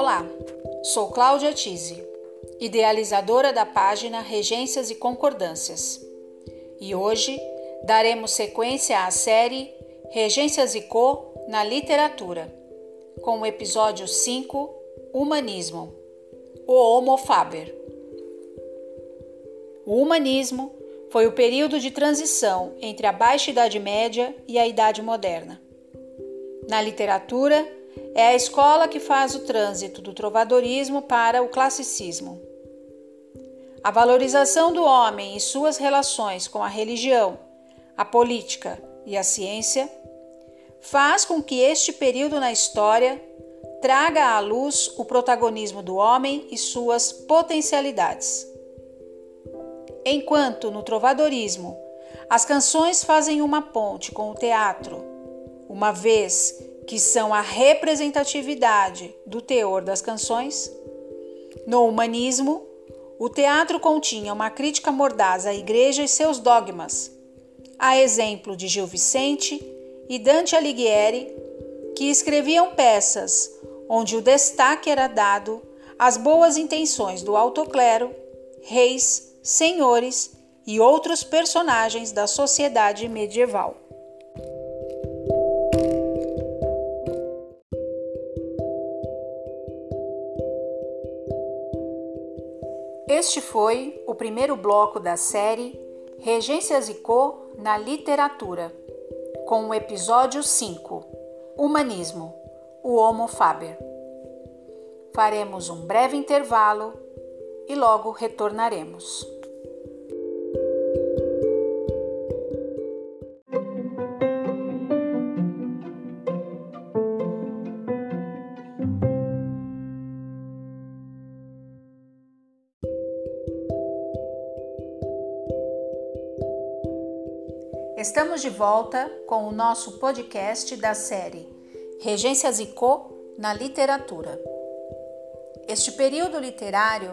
Olá, sou Cláudia Tise, idealizadora da página Regências e Concordâncias. E hoje daremos sequência à série Regências e Co na Literatura, com o episódio 5 Humanismo, o Homo Faber. O humanismo foi o período de transição entre a Baixa Idade Média e a Idade Moderna. Na literatura, é a escola que faz o trânsito do trovadorismo para o classicismo. A valorização do homem e suas relações com a religião, a política e a ciência faz com que este período na história traga à luz o protagonismo do homem e suas potencialidades. Enquanto no trovadorismo as canções fazem uma ponte com o teatro, uma vez que são a representatividade do teor das canções, no humanismo, o teatro continha uma crítica mordaz à igreja e seus dogmas, a exemplo de Gil Vicente e Dante Alighieri, que escreviam peças onde o destaque era dado às boas intenções do alto clero, reis senhores e outros personagens da sociedade medieval. Este foi o primeiro bloco da série Regências e Co na Literatura, com o episódio 5 Humanismo o Homo Faber. Faremos um breve intervalo e logo retornaremos. Estamos de volta com o nosso podcast da série Regências e Co na Literatura. Este período literário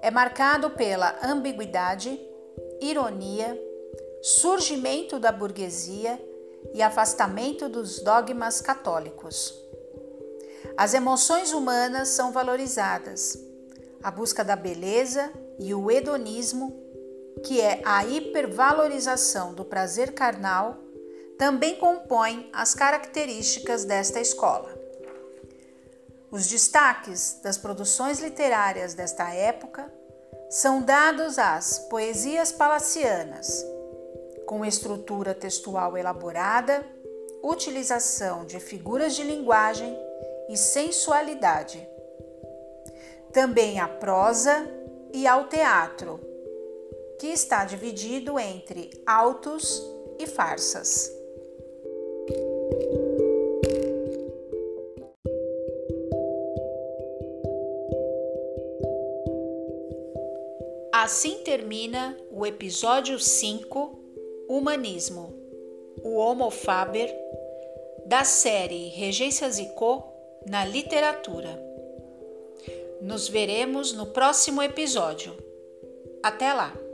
é marcado pela ambiguidade, ironia, surgimento da burguesia e afastamento dos dogmas católicos. As emoções humanas são valorizadas. A busca da beleza e o hedonismo que é a hipervalorização do prazer carnal, também compõem as características desta escola. Os destaques das produções literárias desta época são dados às poesias palacianas, com estrutura textual elaborada, utilização de figuras de linguagem e sensualidade. Também à prosa e ao teatro, que está dividido entre autos e farsas. Assim termina o episódio 5, Humanismo, o Homo Faber, da série Regências e Co na literatura. Nos veremos no próximo episódio. Até lá!